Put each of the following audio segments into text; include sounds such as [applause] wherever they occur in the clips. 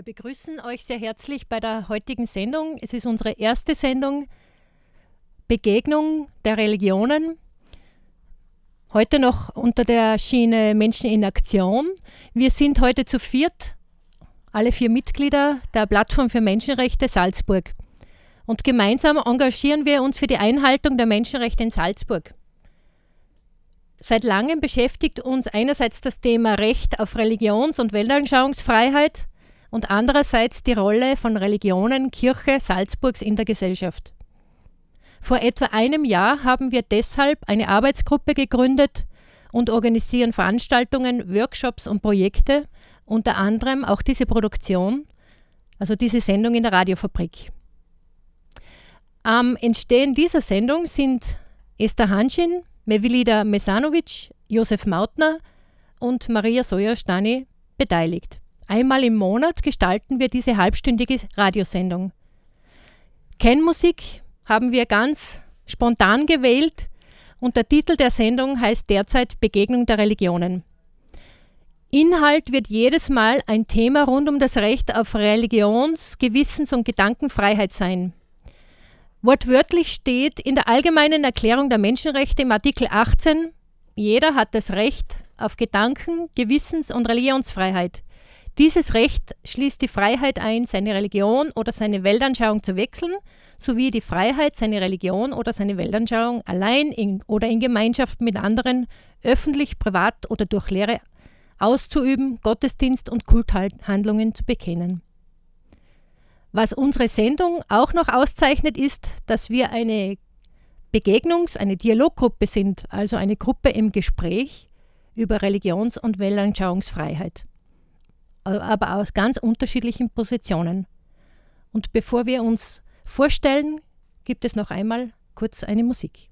Wir begrüßen euch sehr herzlich bei der heutigen Sendung. Es ist unsere erste Sendung Begegnung der Religionen. Heute noch unter der Schiene Menschen in Aktion. Wir sind heute zu viert, alle vier Mitglieder der Plattform für Menschenrechte Salzburg. Und gemeinsam engagieren wir uns für die Einhaltung der Menschenrechte in Salzburg. Seit langem beschäftigt uns einerseits das Thema Recht auf Religions- und Weltanschauungsfreiheit und andererseits die Rolle von Religionen, Kirche Salzburgs in der Gesellschaft. Vor etwa einem Jahr haben wir deshalb eine Arbeitsgruppe gegründet und organisieren Veranstaltungen, Workshops und Projekte, unter anderem auch diese Produktion, also diese Sendung in der Radiofabrik. Am Entstehen dieser Sendung sind Esther Hanschin, Mevilida Mesanovic, Josef Mautner und Maria Soja-Stani beteiligt. Einmal im Monat gestalten wir diese halbstündige Radiosendung. Kennmusik haben wir ganz spontan gewählt und der Titel der Sendung heißt derzeit Begegnung der Religionen. Inhalt wird jedes Mal ein Thema rund um das Recht auf Religions-, Gewissens- und Gedankenfreiheit sein. Wortwörtlich steht in der Allgemeinen Erklärung der Menschenrechte im Artikel 18, jeder hat das Recht auf Gedanken-, Gewissens- und Religionsfreiheit. Dieses Recht schließt die Freiheit ein, seine Religion oder seine Weltanschauung zu wechseln, sowie die Freiheit, seine Religion oder seine Weltanschauung allein in, oder in Gemeinschaft mit anderen öffentlich, privat oder durch Lehre auszuüben, Gottesdienst und Kulthandlungen zu bekennen. Was unsere Sendung auch noch auszeichnet, ist, dass wir eine Begegnungs-, eine Dialoggruppe sind, also eine Gruppe im Gespräch über Religions- und Weltanschauungsfreiheit aber aus ganz unterschiedlichen Positionen. Und bevor wir uns vorstellen, gibt es noch einmal kurz eine Musik.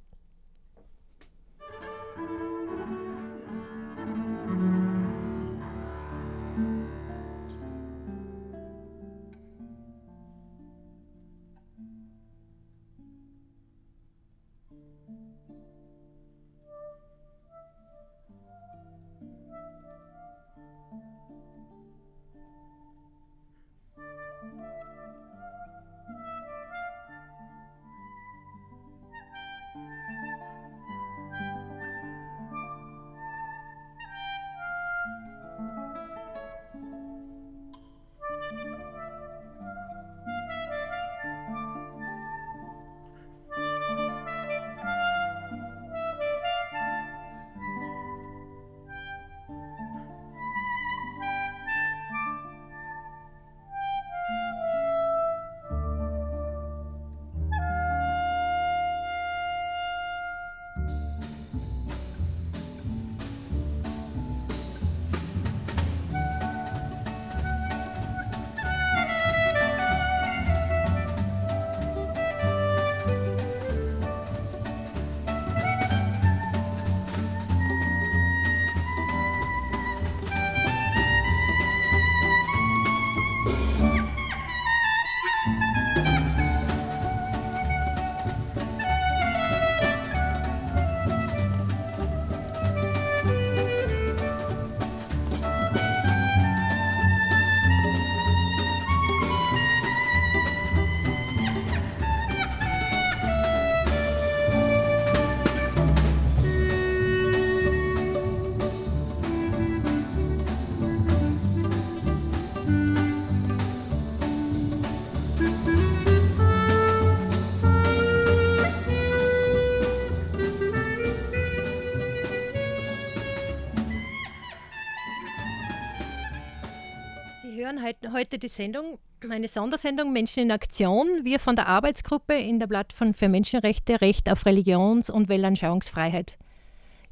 Heute die Sendung, eine Sondersendung Menschen in Aktion. Wir von der Arbeitsgruppe in der Plattform für Menschenrechte, Recht auf Religions- und Weltanschauungsfreiheit.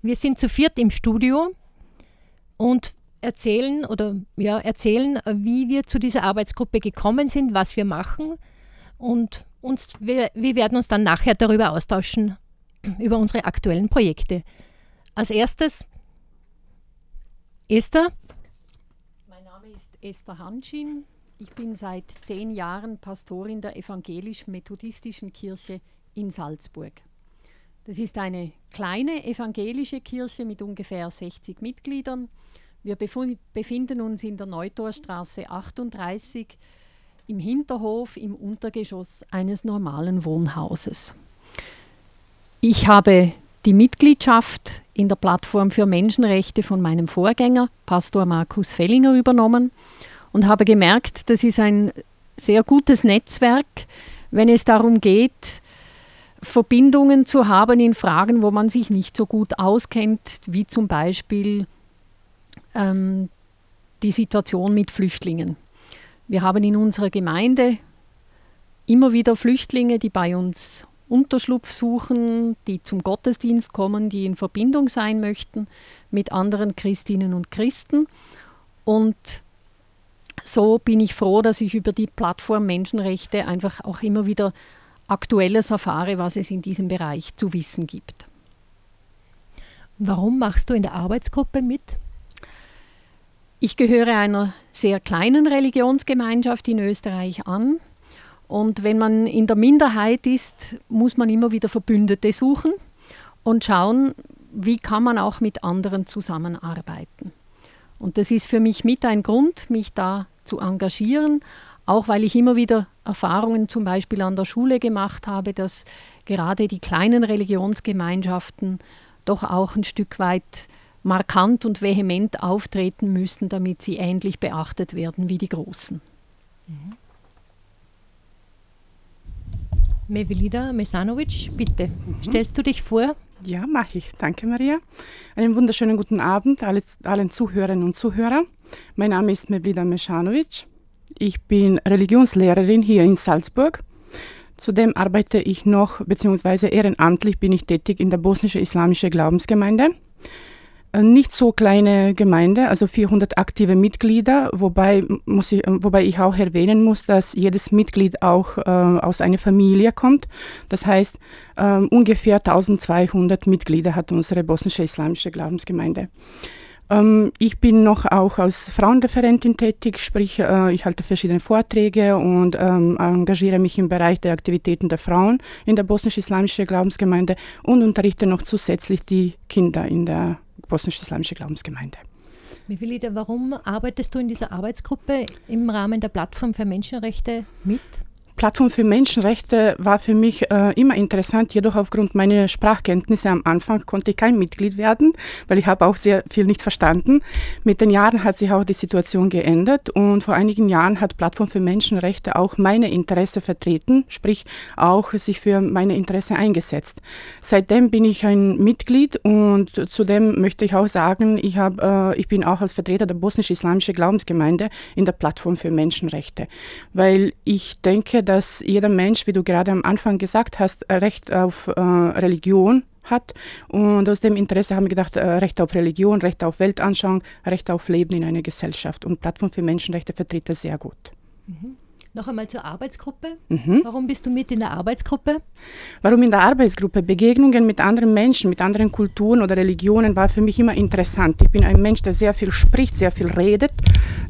Wir sind zu viert im Studio und erzählen oder ja, erzählen, wie wir zu dieser Arbeitsgruppe gekommen sind, was wir machen und uns, wir, wir werden uns dann nachher darüber austauschen, über unsere aktuellen Projekte. Als erstes Esther, Esther Hanschin. Ich bin seit zehn Jahren Pastorin der evangelisch-methodistischen Kirche in Salzburg. Das ist eine kleine evangelische Kirche mit ungefähr 60 Mitgliedern. Wir befinden uns in der Neutorstraße 38 im Hinterhof im Untergeschoss eines normalen Wohnhauses. Ich habe die Mitgliedschaft in der Plattform für Menschenrechte von meinem Vorgänger, Pastor Markus Fellinger, übernommen und habe gemerkt, das ist ein sehr gutes Netzwerk, wenn es darum geht, Verbindungen zu haben in Fragen, wo man sich nicht so gut auskennt, wie zum Beispiel ähm, die Situation mit Flüchtlingen. Wir haben in unserer Gemeinde immer wieder Flüchtlinge, die bei uns Unterschlupf suchen, die zum Gottesdienst kommen, die in Verbindung sein möchten mit anderen Christinnen und Christen. Und so bin ich froh, dass ich über die Plattform Menschenrechte einfach auch immer wieder Aktuelles erfahre, was es in diesem Bereich zu wissen gibt. Warum machst du in der Arbeitsgruppe mit? Ich gehöre einer sehr kleinen Religionsgemeinschaft in Österreich an. Und wenn man in der Minderheit ist, muss man immer wieder Verbündete suchen und schauen, wie kann man auch mit anderen zusammenarbeiten. Und das ist für mich mit ein Grund, mich da zu engagieren, auch weil ich immer wieder Erfahrungen zum Beispiel an der Schule gemacht habe, dass gerade die kleinen Religionsgemeinschaften doch auch ein Stück weit markant und vehement auftreten müssen, damit sie ähnlich beachtet werden wie die Großen. Mhm. Mevelida Mesanovic, bitte, mhm. stellst du dich vor? Ja, mache ich. Danke, Maria. Einen wunderschönen guten Abend alle, allen Zuhörerinnen und Zuhörern. Mein Name ist Mevelida Mesanovic. Ich bin Religionslehrerin hier in Salzburg. Zudem arbeite ich noch, beziehungsweise ehrenamtlich bin ich tätig in der bosnische islamische Glaubensgemeinde. Äh, nicht so kleine Gemeinde, also 400 aktive Mitglieder, wobei, muss ich, wobei ich auch erwähnen muss, dass jedes Mitglied auch äh, aus einer Familie kommt. Das heißt, äh, ungefähr 1200 Mitglieder hat unsere bosnische islamische Glaubensgemeinde. Ähm, ich bin noch auch als Frauenreferentin tätig, sprich äh, ich halte verschiedene Vorträge und ähm, engagiere mich im Bereich der Aktivitäten der Frauen in der bosnisch-islamischen Glaubensgemeinde und unterrichte noch zusätzlich die Kinder in der bosnisch-islamische Glaubensgemeinde. Mivilida, warum arbeitest du in dieser Arbeitsgruppe im Rahmen der Plattform für Menschenrechte mit? Plattform für Menschenrechte war für mich äh, immer interessant, jedoch aufgrund meiner Sprachkenntnisse am Anfang konnte ich kein Mitglied werden, weil ich habe auch sehr viel nicht verstanden. Mit den Jahren hat sich auch die Situation geändert und vor einigen Jahren hat Plattform für Menschenrechte auch meine Interesse vertreten, sprich auch sich für meine Interesse eingesetzt. Seitdem bin ich ein Mitglied und zudem möchte ich auch sagen, ich, hab, äh, ich bin auch als Vertreter der bosnisch-islamischen Glaubensgemeinde in der Plattform für Menschenrechte, weil ich denke, dass jeder Mensch, wie du gerade am Anfang gesagt hast, Recht auf äh, Religion hat. Und aus dem Interesse haben wir gedacht, äh, Recht auf Religion, Recht auf Weltanschauung, Recht auf Leben in einer Gesellschaft. Und Plattform für Menschenrechte vertritt das sehr gut. Mhm. Noch einmal zur Arbeitsgruppe. Mhm. Warum bist du mit in der Arbeitsgruppe? Warum in der Arbeitsgruppe? Begegnungen mit anderen Menschen, mit anderen Kulturen oder Religionen war für mich immer interessant. Ich bin ein Mensch, der sehr viel spricht, sehr viel redet,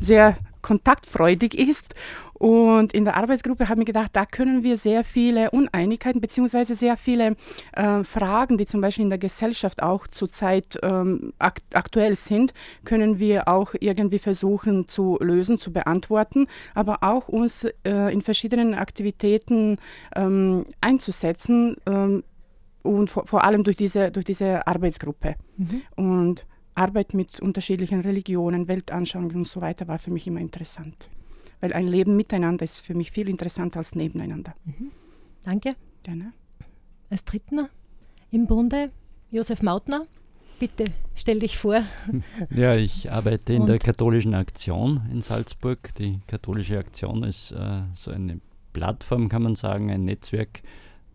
sehr kontaktfreudig ist und in der Arbeitsgruppe haben wir gedacht, da können wir sehr viele Uneinigkeiten beziehungsweise sehr viele äh, Fragen, die zum Beispiel in der Gesellschaft auch zurzeit ähm, akt aktuell sind, können wir auch irgendwie versuchen zu lösen, zu beantworten, aber auch uns äh, in verschiedenen Aktivitäten ähm, einzusetzen ähm, und vor, vor, allem durch diese, durch diese Arbeitsgruppe. Mhm. Und Arbeit mit unterschiedlichen Religionen, Weltanschauungen und so weiter war für mich immer interessant weil ein Leben miteinander ist für mich viel interessanter als nebeneinander. Mhm. Danke. Gerne. Als Dritten im Bunde Josef Mautner. Bitte stell dich vor. [laughs] Ja, ich arbeite in Und der katholischen Aktion in Salzburg. Die katholische Aktion ist äh, so eine Plattform, kann man sagen, ein Netzwerk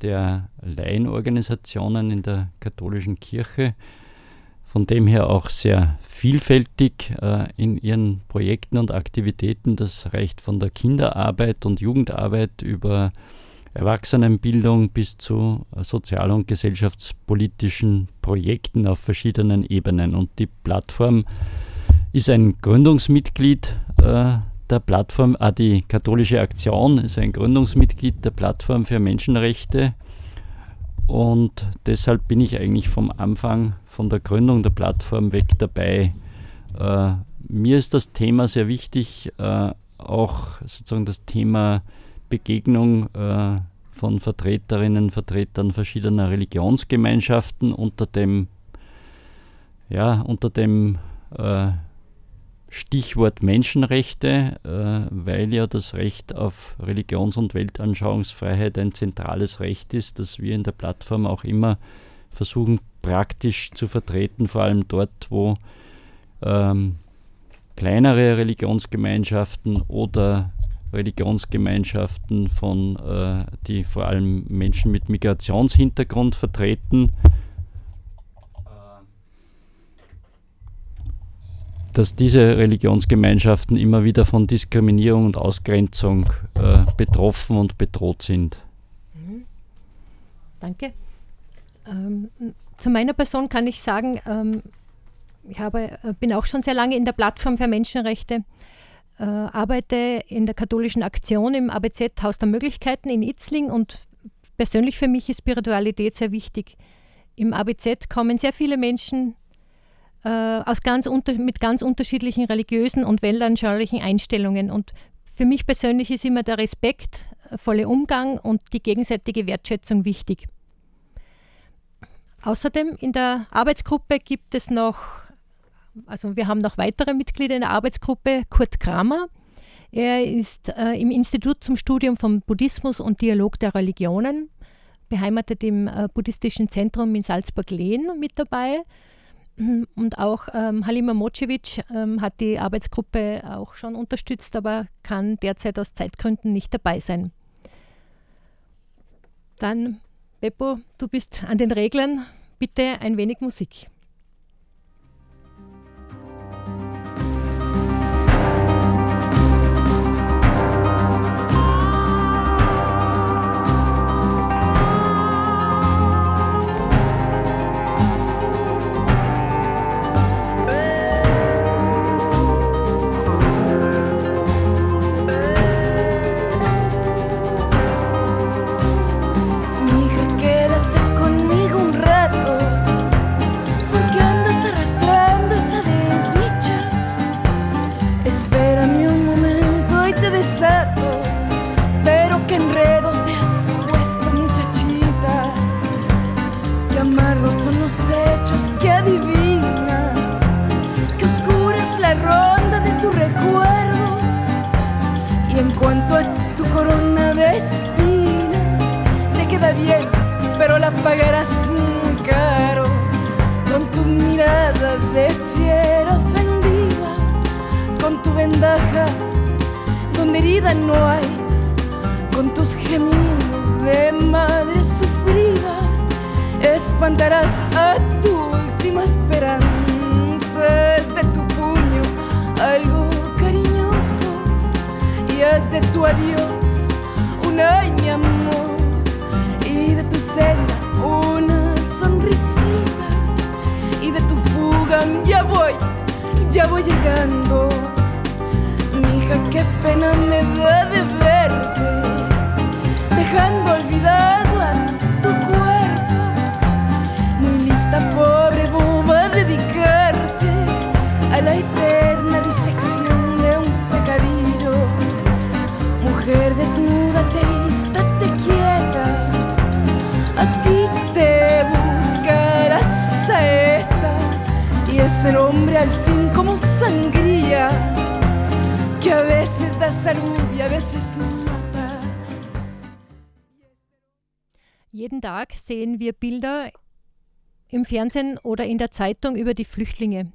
der Laienorganisationen in der katholischen Kirche von dem her auch sehr vielfältig äh, in ihren Projekten und Aktivitäten. Das reicht von der Kinderarbeit und Jugendarbeit über Erwachsenenbildung bis zu sozial- und gesellschaftspolitischen Projekten auf verschiedenen Ebenen. Und die Plattform ist ein Gründungsmitglied äh, der Plattform, ah, die katholische Aktion ist ein Gründungsmitglied der Plattform für Menschenrechte und deshalb bin ich eigentlich vom Anfang, von der Gründung der Plattform weg dabei, äh, mir ist das Thema sehr wichtig, äh, auch sozusagen das Thema Begegnung äh, von Vertreterinnen, Vertretern verschiedener Religionsgemeinschaften unter dem, ja, unter dem äh, Stichwort Menschenrechte, äh, weil ja das Recht auf Religions- und Weltanschauungsfreiheit ein zentrales Recht ist, das wir in der Plattform auch immer versuchen praktisch zu vertreten, vor allem dort, wo ähm, kleinere Religionsgemeinschaften oder Religionsgemeinschaften von, äh, die vor allem Menschen mit Migrationshintergrund vertreten, dass diese Religionsgemeinschaften immer wieder von Diskriminierung und Ausgrenzung äh, betroffen und bedroht sind. Mhm. Danke. Ähm, zu meiner Person kann ich sagen, ähm, ich habe, äh, bin auch schon sehr lange in der Plattform für Menschenrechte, äh, arbeite in der katholischen Aktion im ABZ Haus der Möglichkeiten in Itzling und persönlich für mich ist Spiritualität sehr wichtig. Im ABZ kommen sehr viele Menschen äh, aus ganz unter, mit ganz unterschiedlichen religiösen und weltanschaulichen Einstellungen. Und für mich persönlich ist immer der respektvolle Umgang und die gegenseitige Wertschätzung wichtig. Außerdem in der Arbeitsgruppe gibt es noch, also wir haben noch weitere Mitglieder in der Arbeitsgruppe, Kurt Kramer. Er ist äh, im Institut zum Studium von Buddhismus und Dialog der Religionen, beheimatet im äh, Buddhistischen Zentrum in Salzburg-Lehn mit dabei. Und auch ähm, Halima Mocevic ähm, hat die Arbeitsgruppe auch schon unterstützt, aber kann derzeit aus Zeitgründen nicht dabei sein. Dann, Beppo, du bist an den Reglern. Bitte ein wenig Musik. cuanto a tu corona de espinas, le queda bien, pero la pagarás muy caro. Con tu mirada de fiera ofendida, con tu vendaja donde herida no hay, con tus gemidos de madre sufrida, espantarás a tu última esperanza. Es de tu puño algo de tu adiós, un ay mi amor, y de tu seña una sonrisita, y de tu fuga ya voy, ya voy llegando. Mija, qué pena me da de verte, dejando olvidar ser hombre al fin como sangría, que a veces da salud y a veces mata. Jeden Tag sehen wir Bilder im Fernsehen oder in der Zeitung über die Flüchtlinge.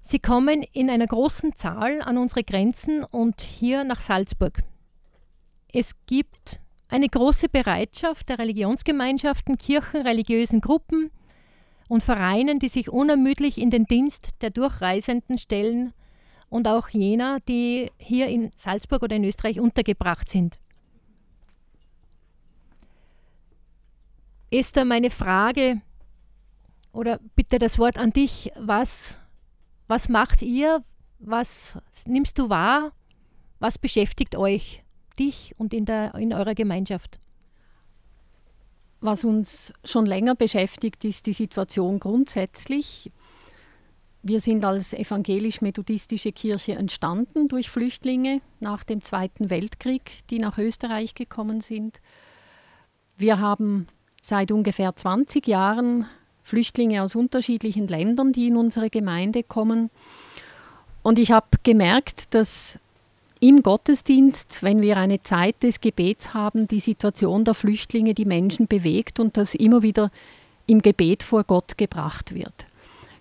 Sie kommen in einer großen Zahl an unsere Grenzen und hier nach Salzburg. Es gibt eine große Bereitschaft der Religionsgemeinschaften, Kirchen, religiösen Gruppen, und Vereinen, die sich unermüdlich in den Dienst der Durchreisenden stellen und auch jener, die hier in Salzburg oder in Österreich untergebracht sind. Esther, meine Frage oder bitte das Wort an dich. Was, was macht ihr? Was nimmst du wahr? Was beschäftigt euch, dich und in, der, in eurer Gemeinschaft? Was uns schon länger beschäftigt, ist die Situation grundsätzlich. Wir sind als evangelisch-methodistische Kirche entstanden durch Flüchtlinge nach dem Zweiten Weltkrieg, die nach Österreich gekommen sind. Wir haben seit ungefähr 20 Jahren Flüchtlinge aus unterschiedlichen Ländern, die in unsere Gemeinde kommen. Und ich habe gemerkt, dass im Gottesdienst, wenn wir eine Zeit des Gebets haben, die Situation der Flüchtlinge die Menschen bewegt und das immer wieder im Gebet vor Gott gebracht wird.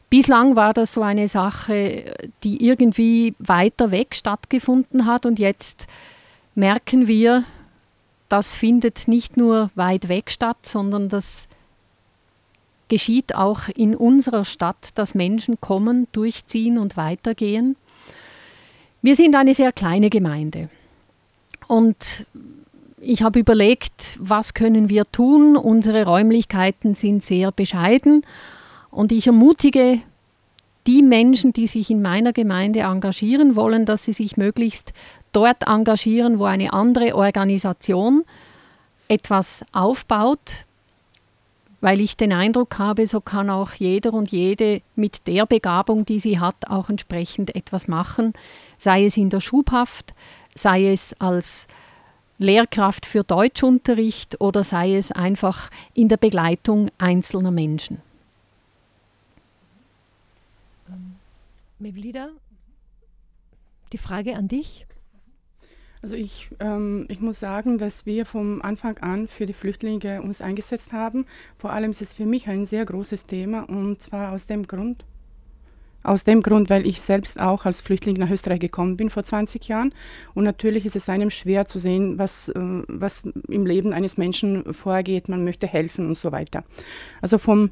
Bislang war das so eine Sache, die irgendwie weiter weg stattgefunden hat und jetzt merken wir, das findet nicht nur weit weg statt, sondern das geschieht auch in unserer Stadt, dass Menschen kommen, durchziehen und weitergehen. Wir sind eine sehr kleine Gemeinde und ich habe überlegt, was können wir tun? Unsere Räumlichkeiten sind sehr bescheiden und ich ermutige die Menschen, die sich in meiner Gemeinde engagieren wollen, dass sie sich möglichst dort engagieren, wo eine andere Organisation etwas aufbaut, weil ich den Eindruck habe, so kann auch jeder und jede mit der Begabung, die sie hat, auch entsprechend etwas machen, sei es in der Schubhaft, sei es als Lehrkraft für Deutschunterricht oder sei es einfach in der Begleitung einzelner Menschen. Mevlida, die Frage an dich. Also ich, ähm, ich muss sagen, dass wir vom Anfang an für die Flüchtlinge uns eingesetzt haben. Vor allem ist es für mich ein sehr großes Thema und zwar aus dem Grund, aus dem Grund, weil ich selbst auch als Flüchtling nach Österreich gekommen bin vor 20 Jahren. Und natürlich ist es einem schwer zu sehen, was, äh, was im Leben eines Menschen vorgeht. Man möchte helfen und so weiter. Also vom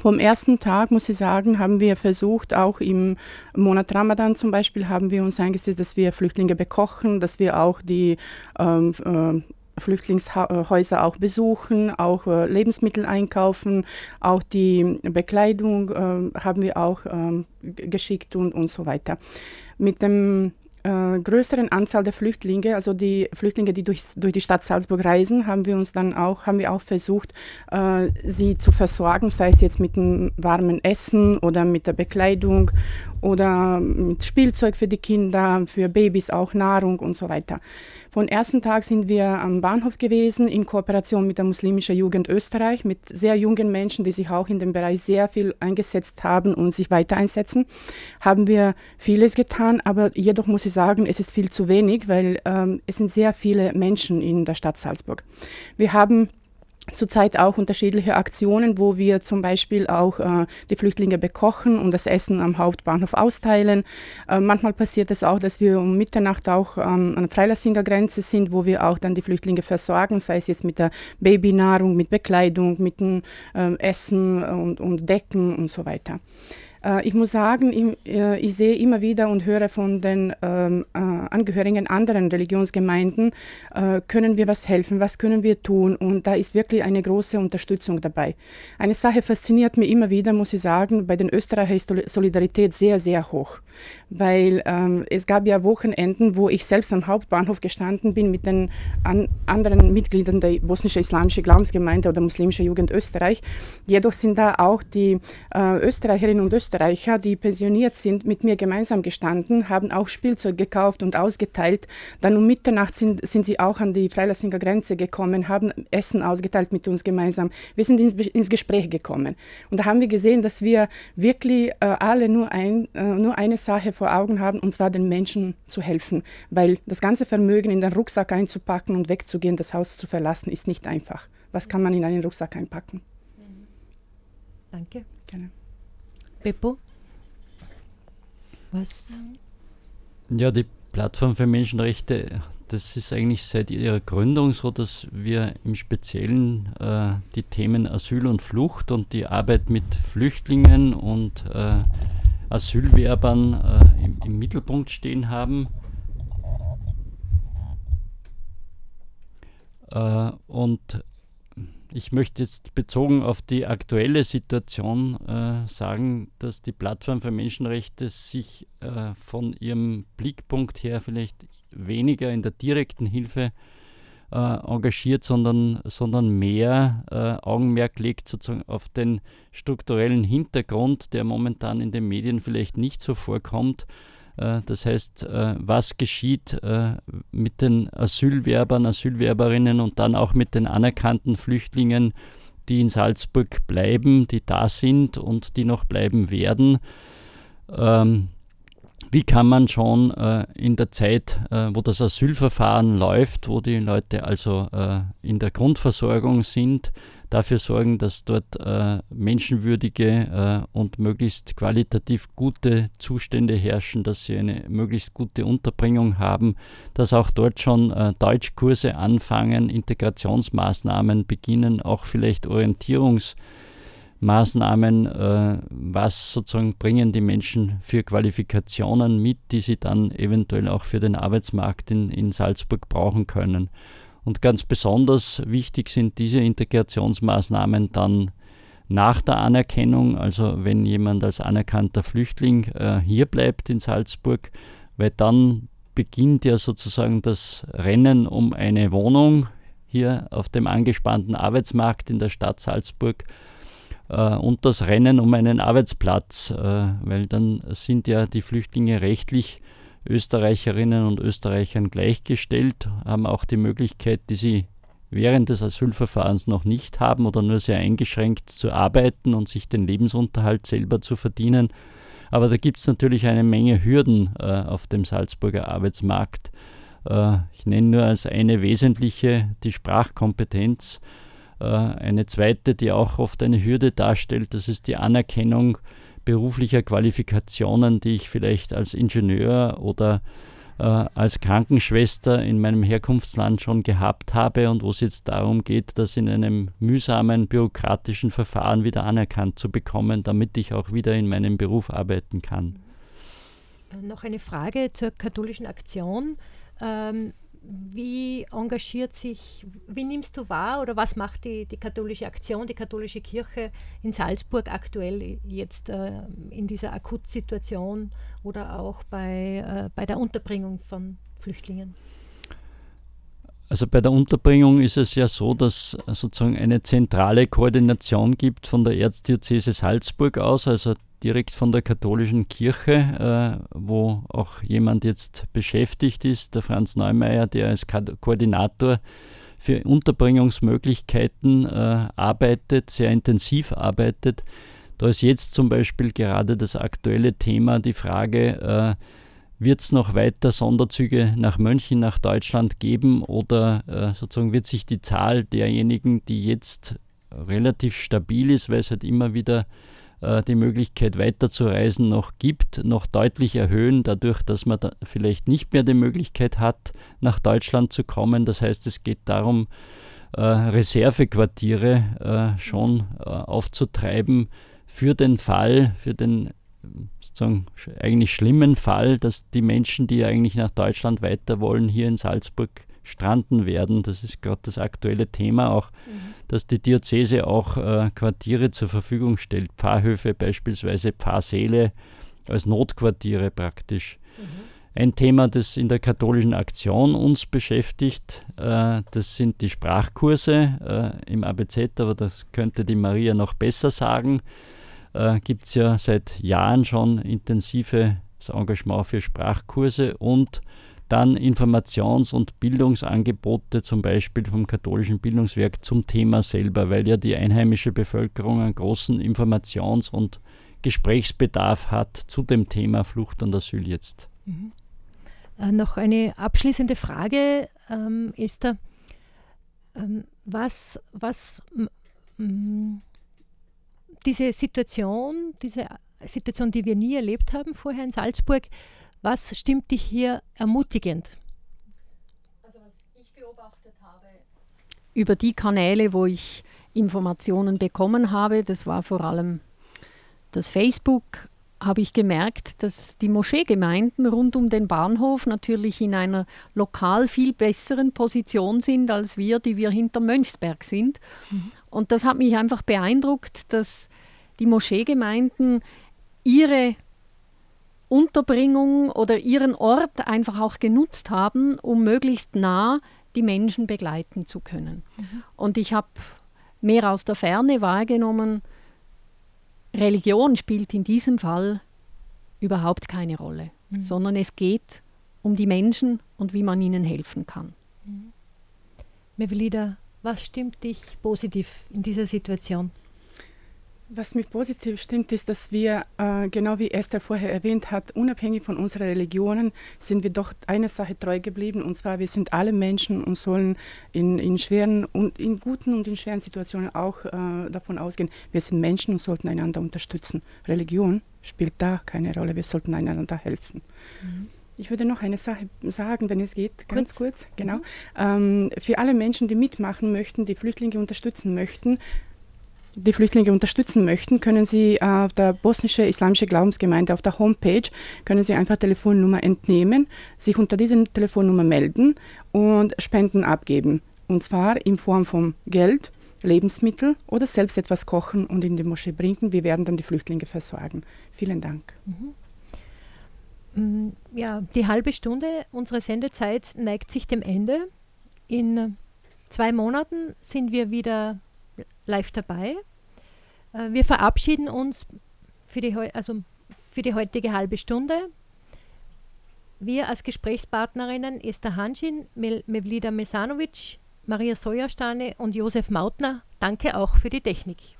vom ersten Tag, muss ich sagen, haben wir versucht, auch im Monat Ramadan zum Beispiel, haben wir uns eingesetzt, dass wir Flüchtlinge bekochen, dass wir auch die ähm, äh, Flüchtlingshäuser auch besuchen, auch äh, Lebensmittel einkaufen, auch die Bekleidung äh, haben wir auch ähm, geschickt und, und so weiter. Mit dem äh, größeren Anzahl der Flüchtlinge, also die Flüchtlinge, die durch, durch die Stadt Salzburg reisen, haben wir uns dann auch, haben wir auch versucht, äh, sie zu versorgen, sei es jetzt mit dem warmen Essen oder mit der Bekleidung oder mit Spielzeug für die Kinder, für Babys auch Nahrung und so weiter. Von ersten Tag sind wir am Bahnhof gewesen in Kooperation mit der muslimischen Jugend Österreich, mit sehr jungen Menschen, die sich auch in dem Bereich sehr viel eingesetzt haben und sich weiter einsetzen. Haben wir vieles getan, aber jedoch muss ich sagen, es ist viel zu wenig, weil ähm, es sind sehr viele Menschen in der Stadt Salzburg. Wir haben zurzeit auch unterschiedliche Aktionen, wo wir zum Beispiel auch äh, die Flüchtlinge bekochen und das Essen am Hauptbahnhof austeilen. Äh, manchmal passiert es auch, dass wir um Mitternacht auch ähm, an der Freilassinger Grenze sind, wo wir auch dann die Flüchtlinge versorgen, sei es jetzt mit der Babynahrung, mit Bekleidung, mit dem äh, Essen und, und Decken und so weiter. Äh, ich muss sagen, ich, äh, ich, sehe immer wieder und höre von den ähm, äh, Angehörigen anderen Religionsgemeinden, können wir was helfen, was können wir tun? Und da ist wirklich eine große Unterstützung dabei. Eine Sache fasziniert mich immer wieder, muss ich sagen, bei den Österreichern ist Solidarität sehr, sehr hoch. Weil ähm, es gab ja Wochenenden, wo ich selbst am Hauptbahnhof gestanden bin mit den an anderen Mitgliedern der bosnischen islamischen Glaubensgemeinde oder muslimische Jugend Österreich. Jedoch sind da auch die äh, Österreicherinnen und Österreicher die pensioniert sind, mit mir gemeinsam gestanden, haben auch Spielzeug gekauft und ausgeteilt. Dann um Mitternacht sind, sind sie auch an die Freilassinger Grenze gekommen, haben Essen ausgeteilt mit uns gemeinsam. Wir sind ins, ins Gespräch gekommen. Und da haben wir gesehen, dass wir wirklich äh, alle nur, ein, äh, nur eine Sache vor Augen haben, und zwar den Menschen zu helfen. Weil das ganze Vermögen in den Rucksack einzupacken und wegzugehen, das Haus zu verlassen, ist nicht einfach. Was kann man in einen Rucksack einpacken? Danke. Gerne. Beppo? Was? Ja, die Plattform für Menschenrechte, das ist eigentlich seit ihrer Gründung so, dass wir im Speziellen äh, die Themen Asyl und Flucht und die Arbeit mit Flüchtlingen und äh, Asylwerbern äh, im, im, Mittelpunkt stehen haben. Äh, und ich möchte jetzt bezogen auf die aktuelle Situation äh, sagen, dass die Plattform für Menschenrechte sich äh, von ihrem Blickpunkt her vielleicht weniger in der direkten Hilfe äh, engagiert, sondern, sondern mehr äh, Augenmerk legt sozusagen auf den strukturellen Hintergrund, der momentan in den Medien vielleicht nicht so vorkommt. Äh, das heißt, äh, was geschieht äh, mit den Asylwerbern, Asylwerberinnen und dann auch mit den anerkannten Flüchtlingen, die in Salzburg bleiben, die da sind und die noch bleiben werden. Ähm, wie kann man schon äh, in der Zeit, äh, wo das Asylverfahren läuft, wo die Leute also äh, in der Grundversorgung sind, dafür sorgen, dass dort äh, menschenwürdige äh, und möglichst qualitativ gute Zustände herrschen, dass sie eine möglichst gute Unterbringung haben, dass auch dort schon äh, Deutschkurse anfangen, Integrationsmaßnahmen beginnen, auch vielleicht Orientierungs- Maßnahmen, äh, was sozusagen bringen die Menschen für Qualifikationen mit, die sie dann eventuell auch für den Arbeitsmarkt in, in Salzburg brauchen können. Und ganz besonders wichtig sind diese Integrationsmaßnahmen dann nach der Anerkennung, also wenn jemand als anerkannter Flüchtling äh, hier bleibt in Salzburg, weil dann beginnt ja sozusagen das Rennen um eine Wohnung hier auf dem angespannten Arbeitsmarkt in der Stadt Salzburg und das Rennen um einen Arbeitsplatz, äh, weil dann sind ja die Flüchtlinge rechtlich Österreicherinnen und Österreichern gleichgestellt, haben auch die Möglichkeit, die sie während des Asylverfahrens noch nicht haben oder nur sehr eingeschränkt zu arbeiten und sich den Lebensunterhalt selber zu verdienen. Aber da gibt es natürlich eine Menge Hürden äh, auf dem Salzburger Arbeitsmarkt. Äh, ich nenne nur als eine wesentliche die Sprachkompetenz. Äh, eine zweite, die auch oft eine Hürde darstellt, das ist die Anerkennung beruflicher Qualifikationen, die ich vielleicht als Ingenieur oder äh, als Krankenschwester in meinem Herkunftsland schon gehabt habe und wo es jetzt darum geht, das in einem mühsamen bürokratischen Verfahren wieder anerkannt zu bekommen, damit ich auch wieder in meinem Beruf arbeiten kann. Äh, noch eine Frage zur katholischen Aktion. Ähm, wie engagiert sich, wie nimmst du wahr oder was macht die, die katholische Aktion, die katholische Kirche in Salzburg aktuell jetzt äh, in dieser Akutsituation oder auch bei, äh, bei der Unterbringung von Flüchtlingen? Also bei der Unterbringung ist es ja so, dass sozusagen eine zentrale Koordination gibt von der Erzdiözese Salzburg aus, also direkt von der katholischen Kirche, äh, wo auch jemand jetzt beschäftigt ist, der Franz Neumeier, der als Ko Koordinator für Unterbringungsmöglichkeiten äh, arbeitet, sehr intensiv arbeitet. Da ist jetzt zum Beispiel gerade das aktuelle Thema die Frage, äh, wird es noch weiter Sonderzüge nach München, nach Deutschland geben oder äh, sozusagen wird sich die Zahl derjenigen, die jetzt relativ stabil ist, weil es halt immer wieder die Möglichkeit weiterzureisen noch gibt, noch deutlich erhöhen, dadurch, dass man da vielleicht nicht mehr die Möglichkeit hat, nach Deutschland zu kommen. Das heißt, es geht darum, äh, Reservequartiere äh, schon äh, aufzutreiben für den Fall, für den sozusagen eigentlich schlimmen Fall, dass die Menschen, die eigentlich nach Deutschland weiter wollen, hier in Salzburg stranden werden. Das ist gerade das aktuelle Thema auch, mhm. dass die Diözese auch äh, Quartiere zur Verfügung stellt, Pfarrhöfe beispielsweise, Pfarrsäle als Notquartiere praktisch. Mhm. Ein Thema, das in der katholischen Aktion uns beschäftigt, äh, das sind die Sprachkurse äh, im ABZ, aber das könnte die Maria noch besser sagen. Äh, Gibt es ja seit Jahren schon intensives Engagement für Sprachkurse und dann Informations- und Bildungsangebote zum Beispiel vom katholischen Bildungswerk zum Thema selber, weil ja die einheimische Bevölkerung einen großen Informations- und Gesprächsbedarf hat zu dem Thema Flucht und Asyl jetzt. Mhm. Äh, noch eine abschließende Frage, ähm, Esther. Ähm, was, was diese Situation, diese Situation, die wir nie erlebt haben vorher in Salzburg, was stimmt dich hier ermutigend? Also was ich beobachtet habe über die Kanäle, wo ich Informationen bekommen habe, das war vor allem das Facebook, habe ich gemerkt, dass die Moscheegemeinden rund um den Bahnhof natürlich in einer lokal viel besseren Position sind als wir, die wir hinter Mönchsberg sind. Mhm. Und das hat mich einfach beeindruckt, dass die Moscheegemeinden ihre Unterbringung oder ihren Ort einfach auch genutzt haben, um möglichst nah die Menschen begleiten zu können. Mhm. Und ich habe mehr aus der Ferne wahrgenommen, Religion spielt in diesem Fall überhaupt keine Rolle, mhm. sondern es geht um die Menschen und wie man ihnen helfen kann. Mhm. Mevelida, was stimmt dich positiv in dieser Situation? Was mich positiv stimmt, ist, dass wir, äh, genau wie Esther vorher erwähnt hat, unabhängig von unseren Religionen, sind wir doch einer Sache treu geblieben. Und zwar, wir sind alle Menschen und sollen in, in schweren und in guten und in schweren Situationen auch äh, davon ausgehen, wir sind Menschen und sollten einander unterstützen. Religion spielt da keine Rolle, wir sollten einander helfen. Mhm. Ich würde noch eine Sache sagen, wenn es geht, ganz kurz. kurz genau. Mhm. Ähm, für alle Menschen, die mitmachen möchten, die Flüchtlinge unterstützen möchten, die Flüchtlinge unterstützen möchten, können Sie auf der bosnische islamische Glaubensgemeinde auf der Homepage können Sie einfach Telefonnummer entnehmen, sich unter dieser Telefonnummer melden und Spenden abgeben. Und zwar in Form von Geld, Lebensmittel oder selbst etwas kochen und in die Moschee bringen. Wir werden dann die Flüchtlinge versorgen. Vielen Dank. Mhm. Mm, ja, die halbe Stunde unserer Sendezeit neigt sich dem Ende. In zwei Monaten sind wir wieder live dabei. Äh, wir verabschieden uns für die, also für die heutige halbe Stunde. Wir als Gesprächspartnerinnen Esther Hanschin, Mevlida Mesanovic, Maria Sojerstane und Josef Mautner, danke auch für die Technik.